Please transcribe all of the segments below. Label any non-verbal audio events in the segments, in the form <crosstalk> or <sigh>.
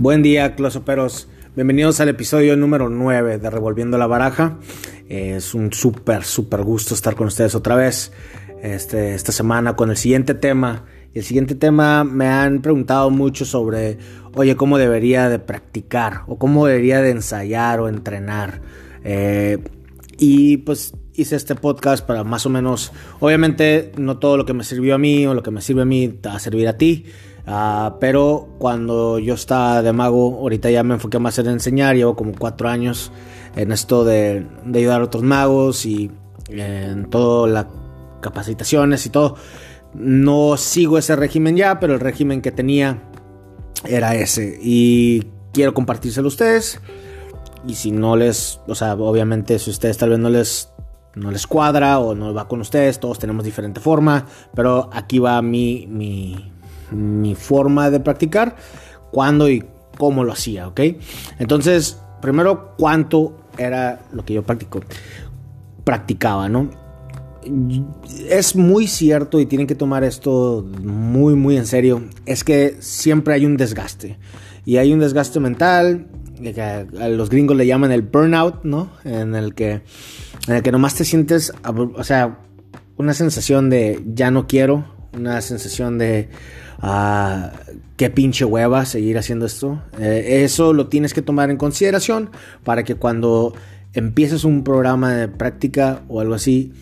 Buen día, closoperos. Bienvenidos al episodio número 9 de Revolviendo la Baraja. Es un súper, súper gusto estar con ustedes otra vez este, esta semana con el siguiente tema. Y el siguiente tema me han preguntado mucho sobre, oye, ¿cómo debería de practicar? O cómo debería de ensayar o entrenar. Eh, y pues hice este podcast para más o menos, obviamente no todo lo que me sirvió a mí o lo que me sirve a mí va a servir a ti. Uh, pero cuando yo estaba de mago, ahorita ya me enfoqué más en enseñar, llevo como cuatro años en esto de, ayudar a otros magos y en todas las capacitaciones y todo. No sigo ese régimen ya, pero el régimen que tenía era ese. Y quiero compartírselo a ustedes. Y si no les, o sea, obviamente si ustedes tal vez no les no les cuadra o no va con ustedes, todos tenemos diferente forma, pero aquí va mi, mi, mi forma de practicar, cuándo y cómo lo hacía, ¿ok? Entonces, primero, cuánto era lo que yo practico, practicaba, ¿no? Es muy cierto y tienen que tomar esto muy, muy en serio, es que siempre hay un desgaste. Y hay un desgaste mental, que a los gringos le llaman el burnout, ¿no? En el que, en el que nomás te sientes, o sea, una sensación de ya no quiero, una sensación de uh, qué pinche hueva seguir haciendo esto. Eh, eso lo tienes que tomar en consideración para que cuando empieces un programa de práctica o algo así,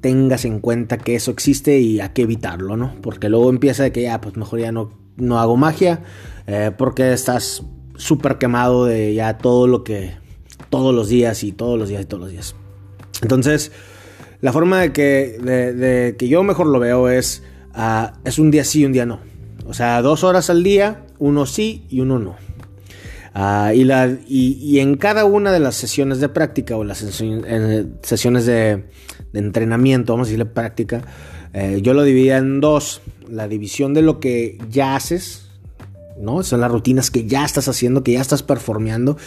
tengas en cuenta que eso existe y a qué evitarlo, ¿no? Porque luego empieza de que ya, pues mejor ya no, no hago magia, eh, porque estás súper quemado de ya todo lo que, todos los días y todos los días y todos los días. Entonces, la forma de que, de, que yo mejor lo veo es, uh, es un día sí y un día no. O sea, dos horas al día, uno sí y uno no. Uh, y, la, y, en cada una de las sesiones de práctica o las sesiones de, entrenamiento, vamos a decirle práctica, eh, yo lo dividía en dos. La división de lo que ya haces, ¿no? Son las rutinas que ya estás haciendo, que ya estás performeando,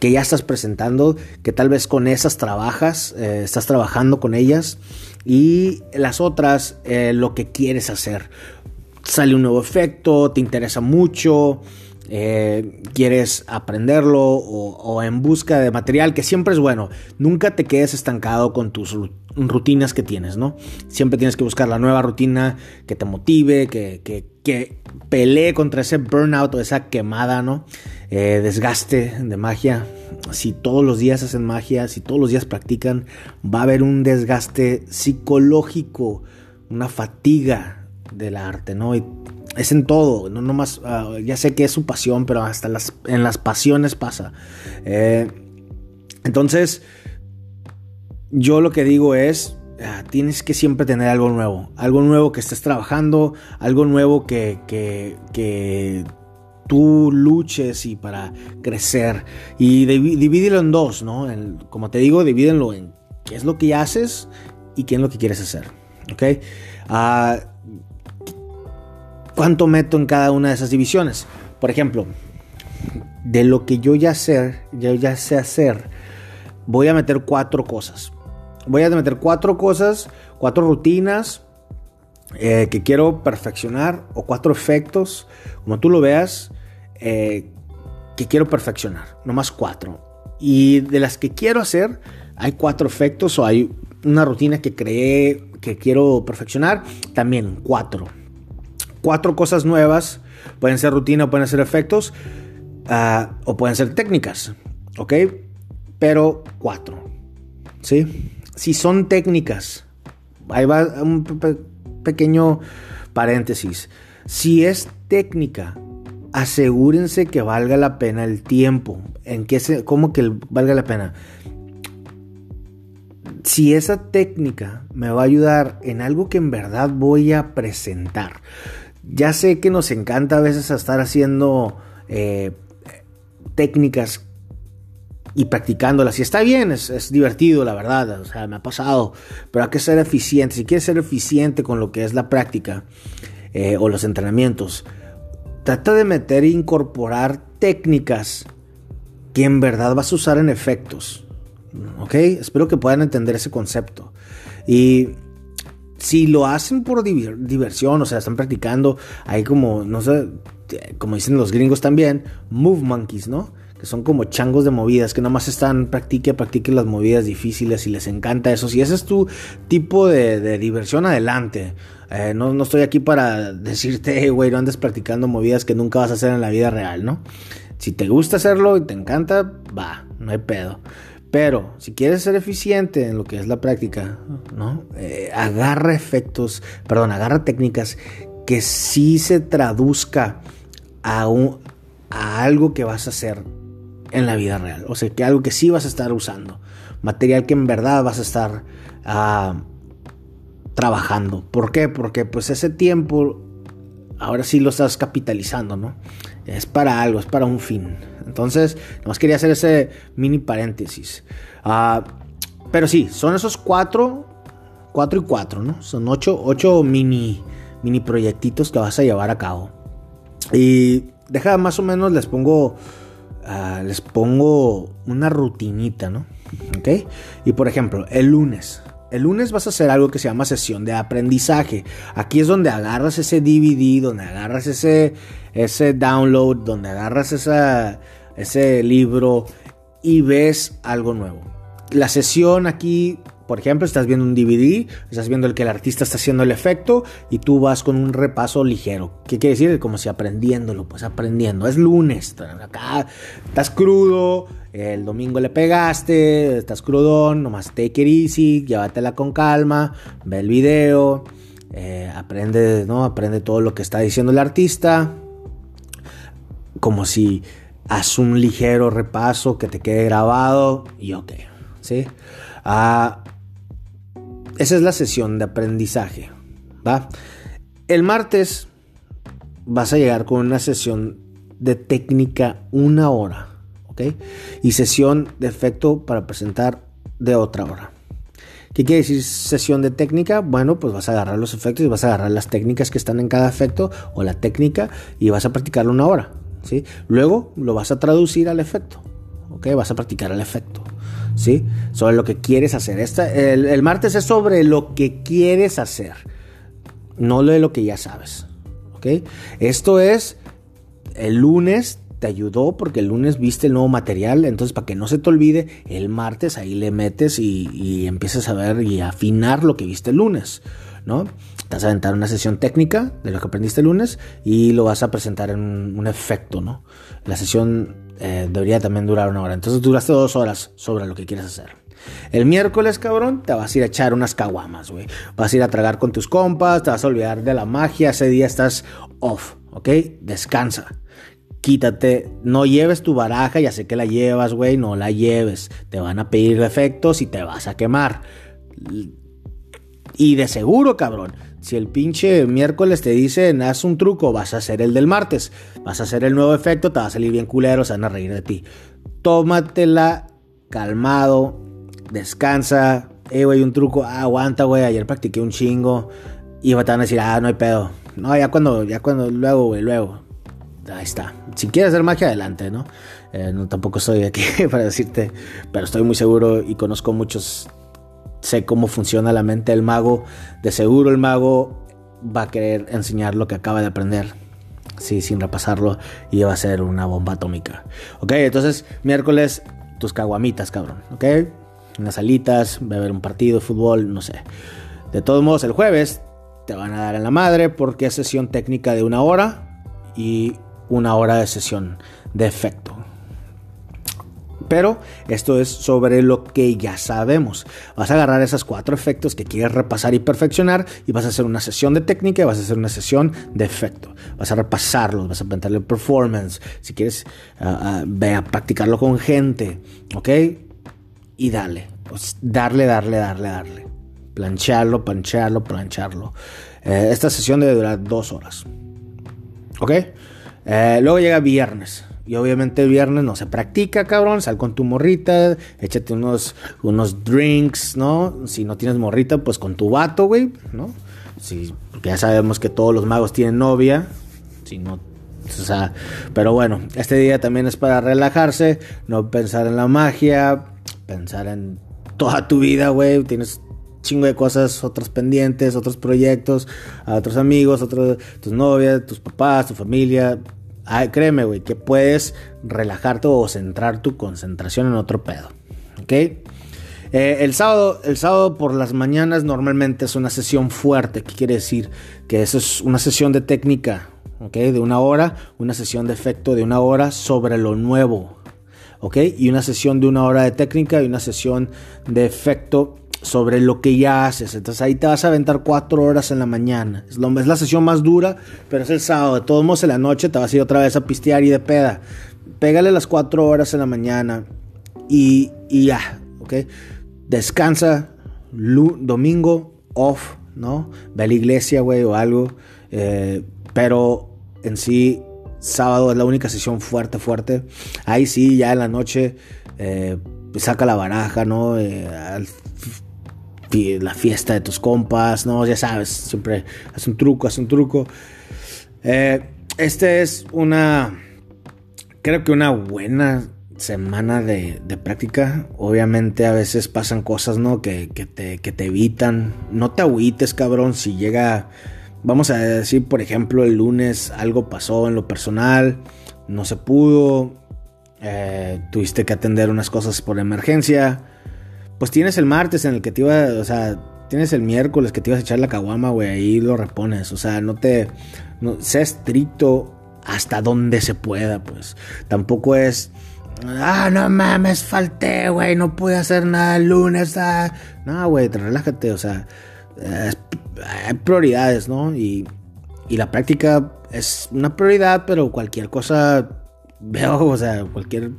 que ya estás presentando, que tal vez con esas trabajas, eh, estás trabajando con ellas. Y las otras, eh, lo que quieres hacer. Sale un nuevo efecto, te interesa mucho, eh, quieres aprenderlo o, en busca de material, que siempre es bueno. Nunca te quedes estancado con tus rutinas que tienes, ¿no? Siempre tienes que buscar la nueva rutina que te motive, que, que, que pelee contra ese burnout o esa quemada, ¿no? Eh, desgaste de magia. Si todos los días hacen magia, si todos los días practican, va a haber un desgaste psicológico, una fatiga del arte, ¿no? Y es en todo, no nomás, uh, ya sé que es su pasión, pero hasta las, en las pasiones pasa. Eh, entonces, yo lo que digo es, uh, tienes que siempre tener algo nuevo, algo nuevo que estés trabajando, algo nuevo que, que, que tú luches y para crecer. Y divídelo en dos, ¿no? Como te digo, divídenlo en qué es lo que haces y qué es lo que quieres hacer, ¿ok? Uh, cuánto meto en cada una de esas divisiones. Por ejemplo, de lo que yo ya sé, ya sé hacer, voy a meter cuatro cosas. Voy a meter cuatro cosas, cuatro rutinas eh, que quiero perfeccionar o cuatro efectos, como tú lo veas, eh, que quiero perfeccionar. No más cuatro. Y de las que quiero hacer, hay cuatro efectos o hay una rutina que creé que quiero perfeccionar, también cuatro cuatro cosas nuevas. Pueden ser rutina, pueden ser efectos uh, o pueden ser técnicas. ¿Ok? Pero cuatro. ¿Sí? Si son técnicas, ahí va un pe pequeño paréntesis. Si es técnica, asegúrense que valga la pena el tiempo. ¿En qué se, ¿Cómo que valga la pena? Si esa técnica me va a ayudar en algo que en verdad voy a presentar, ya sé que nos encanta a veces estar haciendo eh, técnicas y practicándolas. Y está bien, es, divertido, la verdad. O sea, me ha pasado. Pero hay que ser eficiente. Si quieres ser eficiente con lo que es la práctica eh, o los entrenamientos, trata de meter e incorporar técnicas que en verdad vas a usar en efectos. ¿Ok? Espero que puedan entender ese concepto. Y si lo hacen por diversión, o sea, están practicando, hay como, no sé, como dicen los gringos también, move monkeys, ¿no? Que son como changos de movidas, que nada más están, practique, practique las movidas difíciles y les encanta eso. Si ese es tu tipo de, diversión, adelante. Eh, no, no, estoy aquí para decirte, <laughs> güey, no andes practicando movidas que nunca vas a hacer en la vida real, ¿no? Si te gusta hacerlo y te encanta, va, no hay pedo. Pero si quieres ser eficiente en lo que es la práctica, ¿no? Eh, agarra efectos, perdón, agarra técnicas que sí se traduzca a, a algo que vas a hacer en la vida real. O sea, que algo que sí vas a estar usando. Material que en verdad vas a estar ah, trabajando. ¿Por qué? Porque pues ese tiempo ahora sí lo estás capitalizando, ¿no? Es para algo, es para un fin. Entonces, nomás quería hacer ese mini paréntesis. Ah, pero sí, son esos cuatro, cuatro y cuatro, ¿no? Son ocho, ocho mini, mini proyectitos que vas a llevar a cabo. Y deja más o menos, les pongo, ah, les pongo una rutinita, ¿no? ¿Ok? Y por ejemplo, el lunes. El lunes vas a hacer algo que se llama sesión de aprendizaje. Aquí es donde agarras ese DVD, donde agarras ese, ese download, donde agarras esa, ese libro y ves algo nuevo. La sesión aquí por ejemplo, estás viendo un DVD, estás viendo el que el artista está haciendo el efecto y tú vas con un repaso ligero. ¿Qué quiere decir? Como si aprendiéndolo, pues aprendiendo. Es lunes, acá estás crudo, el domingo le pegaste, estás crudón, nomás take it easy, llévatela con calma, ve el video, eh, aprende, ¿no? Aprende todo lo que está diciendo el artista. Como si haz un ligero repaso que te quede grabado y ok, ¿sí? Ah, esa es la sesión de aprendizaje. ¿va? El martes vas a llegar con una sesión de técnica una hora. ¿ok? Y sesión de efecto para presentar de otra hora. ¿Qué quiere decir sesión de técnica? Bueno, pues vas a agarrar los efectos y vas a agarrar las técnicas que están en cada efecto o la técnica y vas a practicarlo una hora. ¿Sí? Luego lo vas a traducir al efecto. ¿ok? Vas a practicar el efecto. ¿sí? Sobre lo que quieres hacer. el, martes es sobre lo que quieres hacer, no lo de lo que ya sabes, ¿ok? Esto es, el lunes te ayudó porque el lunes viste el nuevo material, entonces para que no se te olvide, el martes ahí le metes y, y empiezas a ver y afinar lo que viste el lunes, ¿no? Te vas a aventar una sesión técnica de lo que aprendiste el lunes y lo vas a presentar en un efecto, ¿no? La sesión eh, debería también durar una hora. Entonces duraste dos horas sobre lo que quieres hacer. El miércoles, cabrón, te vas a ir a echar unas caguamas, güey. Vas a ir a tragar con tus compas, te vas a olvidar de la magia. Ese día estás off, ¿ok? Descansa. Quítate, no lleves tu baraja, ya sé que la llevas, güey, no la lleves. Te van a pedir efectos y te vas a quemar. Y de seguro, cabrón, si el pinche miércoles te dicen haz un truco, vas a hacer el del martes, vas a hacer el nuevo efecto, te va a salir bien culero, se van a reír de ti. Tómatela calmado, descansa. Eh, güey, un truco, ah, aguanta, güey, ayer practiqué un chingo. Y te van a decir, ah, no hay pedo. No, ya cuando, ya cuando, luego, güey, luego. Ahí está. Si quieres hacer magia, adelante, ¿no? Eh, no tampoco estoy aquí <laughs> para decirte, pero estoy muy seguro y conozco muchos sé cómo funciona la mente del mago. De seguro el mago va a querer enseñar lo que acaba de aprender. Sí, sin repasarlo y va a ser una bomba atómica. Ok, entonces miércoles tus caguamitas, cabrón. Ok, unas alitas, beber un partido de fútbol, no sé. De todos modos, el jueves te van a dar en la madre porque es sesión técnica de una hora y una hora de sesión de efecto. Pero esto es sobre lo que ya sabemos. Vas a agarrar esos cuatro efectos que quieres repasar y perfeccionar y vas a hacer una sesión de técnica y vas a hacer una sesión de efecto. Vas a repasarlos, vas a plantearle performance. Si quieres, uh, ve a practicarlo con gente, ¿ok? Y dale, pues darle, darle, darle, darle. Plancharlo, plancharlo, plancharlo. Eh, esta sesión debe durar dos horas. ¿Ok? Eh, luego llega viernes. Y obviamente el viernes no se practica, cabrón. Sal con tu morrita, échate unos, unos drinks, ¿no? Si no tienes morrita, pues con tu vato, güey, ¿no? Si, ya sabemos que todos los magos tienen novia. Si no, o sea, pero bueno, este día también es para relajarse, no pensar en la magia, pensar en toda tu vida, güey. Tienes chingo de cosas, otros pendientes, otros proyectos, a otros amigos, otros, tus novias, tus papás, tu familia. Ay, créeme, güey, que puedes relajarte o centrar tu concentración en otro pedo. ¿Ok? Eh, el, sábado, el sábado por las mañanas normalmente es una sesión fuerte. ¿Qué quiere decir? Que eso es una sesión de técnica, ¿ok? De una hora, una sesión de efecto de una hora sobre lo nuevo, ¿ok? Y una sesión de una hora de técnica y una sesión de efecto sobre lo que ya haces. Entonces ahí te vas a aventar cuatro horas en la mañana. Es, es la sesión más dura, pero es el sábado. De todos modos, en la noche te vas a ir otra vez a pistear y de peda. Pégale las cuatro horas en la mañana y, y ya, ¿ok? descansa, domingo, off, ¿no? Ve a la iglesia, güey, o algo. Eh, pero en sí, sábado es la única sesión fuerte, fuerte. Ahí sí, ya en la noche, eh, saca la baraja, ¿no? Eh, la fiesta de tus compas, ¿no? Ya sabes, siempre haz un truco, haz un truco. este es una, creo que una buena semana de, práctica, obviamente a veces pasan cosas, ¿no? Que, te, que te evitan. No te agüites, cabrón, si llega, vamos a decir, por ejemplo, el lunes algo pasó en lo personal, no se pudo, eh, tuviste que atender unas cosas por emergencia. Pues tienes el martes en el que te iba, o sea, tienes el miércoles que te ibas a echar la caguama, güey, ahí lo repones. O sea, no te, no, sé estricto hasta donde se pueda, pues. Tampoco es Ah, no mames, falté, güey, no pude hacer nada el lunes. Ah. No, güey, relájate, o sea, hay prioridades, ¿no? Y, y la práctica es una prioridad, pero cualquier cosa, veo, o sea, cualquier,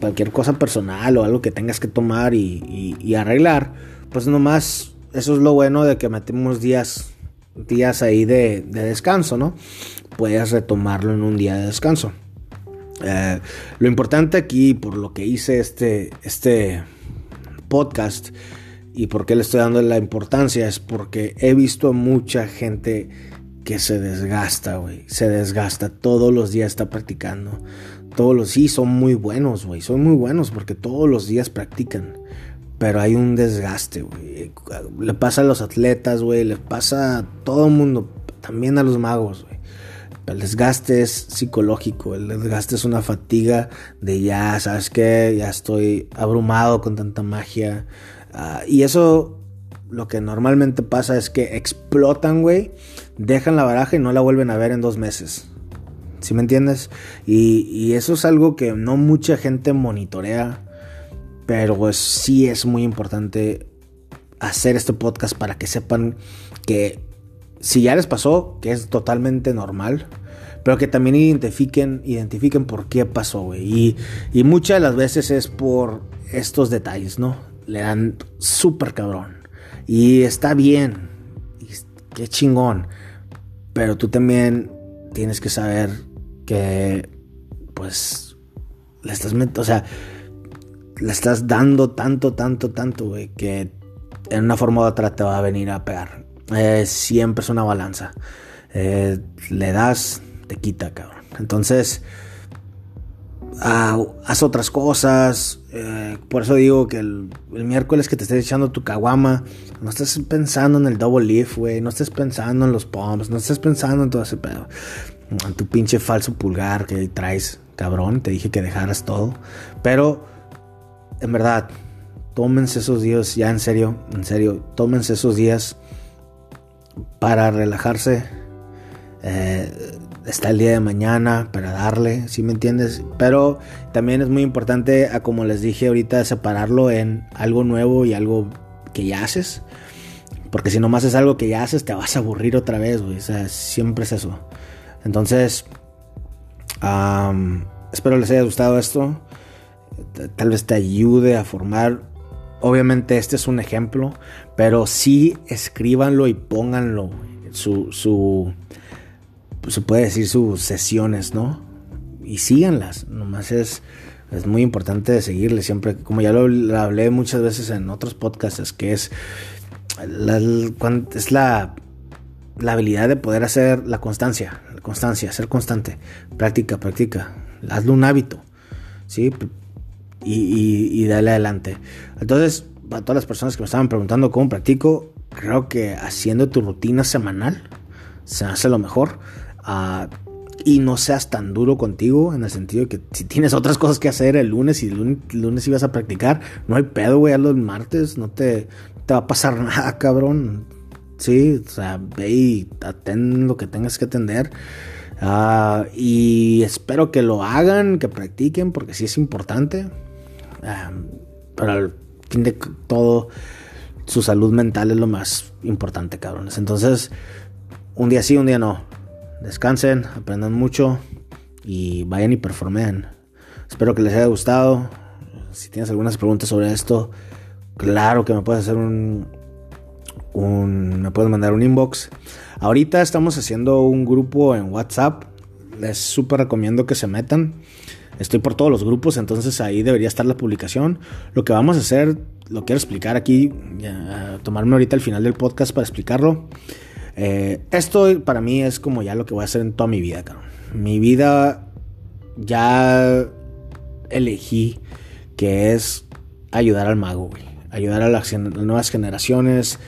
cualquier cosa personal o algo que tengas que tomar y, arreglar, pues nomás, eso es lo bueno de que metemos días, días ahí de, de descanso, ¿no? Puedes retomarlo en un día de descanso. Eh, lo importante aquí, por lo que hice este, este podcast y por qué le estoy dando la importancia, es porque he visto a mucha gente que se desgasta, güey. Se desgasta. Todos los días está practicando. Todos los sí son muy buenos, güey. Son muy buenos porque todos los días practican. Pero hay un desgaste, güey. Le pasa a los atletas, güey. Le pasa a todo el mundo. También a los magos, güey. El desgaste es psicológico, el desgaste es una fatiga de ya, ¿sabes qué? Ya estoy abrumado con tanta magia. Ah, y eso lo que normalmente pasa es que explotan, güey, dejan la baraja y no la vuelven a ver en dos meses. ¿Sí me entiendes? Y, y eso es algo que no mucha gente monitorea, pero pues sí es muy importante hacer este podcast para que sepan que si ya les pasó, que es totalmente normal, pero que también identifiquen, identifiquen por qué pasó, güey. Y, y muchas de las veces es por estos detalles, ¿no? Le dan súper cabrón. Y está bien, qué chingón, pero tú también tienes que saber que, pues, le estás, o sea, le estás dando tanto, tanto, tanto, güey, que en una forma u otra te va a venir a pegar. Eh, siempre es una balanza. Eh, le das, te quita, cabrón. Entonces, ah, haz otras cosas. Eh, por eso digo que el, miércoles que te estés echando tu caguama, no estés pensando en el double lift, güey. No estés pensando en los pumps, no estés pensando en todo ese pedo. Tu pinche falso pulgar que traes, cabrón. Te dije que dejaras todo. Pero, en verdad, tómense esos días, ya en serio, en serio, tómense esos días para relajarse. Eh, está el día de mañana para darle, si me entiendes? Pero también es muy importante, como les dije ahorita, separarlo en algo nuevo y algo que ya haces. Porque si nomás es algo que ya haces, te vas a aburrir otra vez, güey. O sea, siempre es eso. Entonces, espero les haya gustado esto. Tal vez te ayude a formar Obviamente este es un ejemplo, pero sí escríbanlo y pónganlo. Su, su, se puede decir sus sesiones, ¿no? Y síganlas. Nomás es, es muy importante seguirle siempre. Como ya lo, hablé muchas veces en otros podcasts, que es la, es la, la habilidad de poder hacer la constancia. La constancia, ser constante. Práctica, práctica. Hazlo un hábito. ¿Sí? y, y, dale adelante. Entonces, para todas las personas que me estaban preguntando cómo practico, creo que haciendo tu rutina semanal se hace lo mejor. Ah, y no seas tan duro contigo en el sentido de que si tienes otras cosas que hacer el lunes y el lunes, ibas a practicar, no hay pedo, güey, a los martes, no te, te va a pasar <laughs> nada, cabrón. Sí, o sea, ve y atend lo que tengas que atender. Ah, y espero que lo hagan, que practiquen, porque sí es importante. Ah, pero al fin de todo, su salud mental es lo más importante, cabrones. Entonces, un día sí, un día no. Descansen, aprendan mucho y vayan y performen. Espero que les haya gustado. Si tienes algunas preguntas sobre esto, claro que me puedes hacer un, me puedes mandar un inbox. Ahorita estamos haciendo un grupo en WhatsApp. Les súper recomiendo que se metan. Estoy por todos los grupos, entonces ahí debería estar la publicación. Lo que vamos a hacer, lo quiero explicar aquí, tomarme ahorita el final del podcast para explicarlo. Eh, esto para mí es como ya lo que voy a hacer en toda mi vida, cabrón. Mi vida ya elegí que es ayudar al mago, güey. Ayudar a las nuevas generaciones,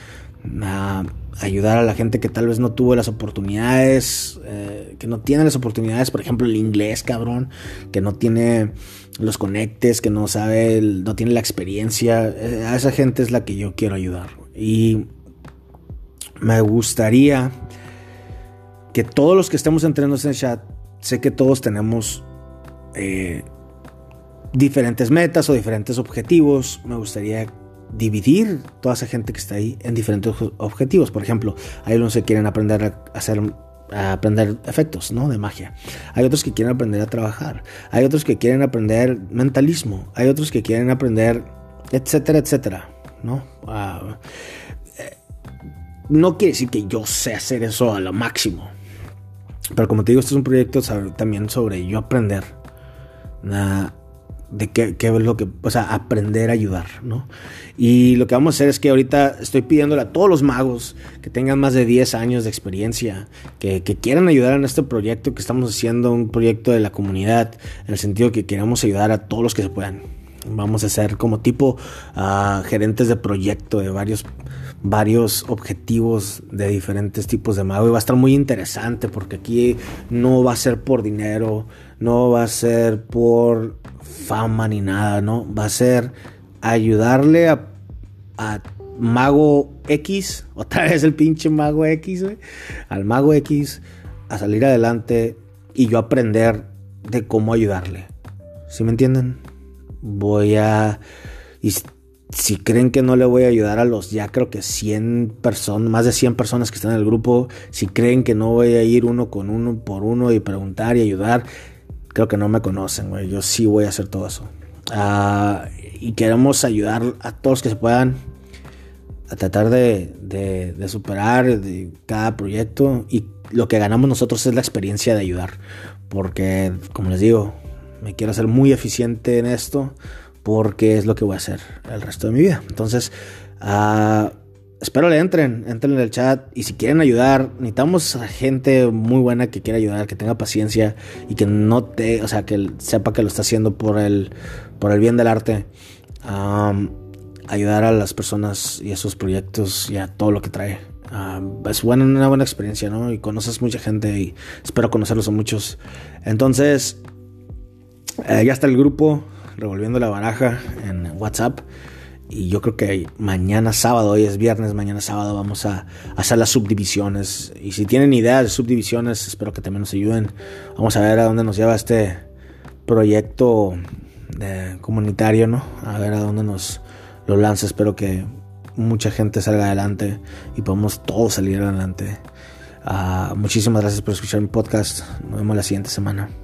a ayudar a la gente que tal vez no tuvo las oportunidades, eh, que no tiene las oportunidades, por ejemplo, el inglés, cabrón, que no tiene los conectes, que no sabe, no tiene la experiencia. Eh, a esa gente es la que yo quiero ayudar. Y me gustaría que todos los que estemos entrando en el chat, sé que todos tenemos eh, diferentes metas o diferentes objetivos. Me gustaría dividir toda esa gente que está ahí en diferentes objetivos. Por ejemplo, hay unos que quieren aprender a hacer a aprender efectos, ¿no? De magia. Hay otros que quieren aprender a trabajar. Hay otros que quieren aprender mentalismo. Hay otros que quieren aprender, etcétera, etcétera, ¿no? Ah, eh, no quiere decir que yo sé hacer eso a lo máximo. Pero como te digo, esto es un proyecto también sobre yo aprender de qué, qué, es lo que, o sea, aprender a ayudar, ¿no? Y lo que vamos a hacer es que ahorita estoy pidiéndole a todos los magos que tengan más de 10 años de experiencia, que, que quieran ayudar en este proyecto que estamos haciendo, un proyecto de la comunidad, en el sentido que queremos ayudar a todos los que se puedan. Vamos a ser como tipo uh, gerentes de proyecto de varios, varios objetivos de diferentes tipos de mago. Y va a estar muy interesante porque aquí no va a ser por dinero, no va a ser por fama ni nada, ¿no? Va a ser ayudarle a, Mago X, <laughs> otra vez el pinche Mago X, al Mago X a salir adelante y yo aprender de cómo ayudarle. ¿Sí me entienden? Voy a... Y si creen que no le voy a ayudar a los ya creo que 100 personas, más de 100 personas que están en el grupo, si creen que no voy a ir uno con uno por uno y preguntar y ayudar, creo que no me conocen, güey. Yo sí voy a hacer todo eso. Ah, y queremos ayudar a todos que se puedan a tratar de, de, superar cada proyecto. Y lo que ganamos nosotros es la experiencia de ayudar. Porque, como les digo, me quiero hacer muy eficiente en esto. Porque es lo que voy a hacer el resto de mi vida. Entonces, uh, espero le entren, entren en el chat y si quieren ayudar, necesitamos a gente muy buena que quiera ayudar, que tenga paciencia y que no te, o sea, que sepa que lo está haciendo por el, por el bien del arte. ayudar a las personas y a sus proyectos y a todo lo que trae. es buena, una buena experiencia, ¿no? Y conoces mucha gente y espero conocerlos a muchos. Entonces, eh, ya está el grupo, revolviendo la baraja en WhatsApp. Y yo creo que mañana sábado, hoy es viernes, mañana sábado vamos a, hacer las subdivisiones. Y si tienen ideas de subdivisiones, espero que también nos ayuden. Vamos a ver a dónde nos lleva este proyecto comunitario, ¿no? A ver a dónde nos lo lanza. Espero que mucha gente salga adelante y podamos todos salir adelante. Ah, muchísimas gracias por escuchar mi podcast. Nos vemos la siguiente semana.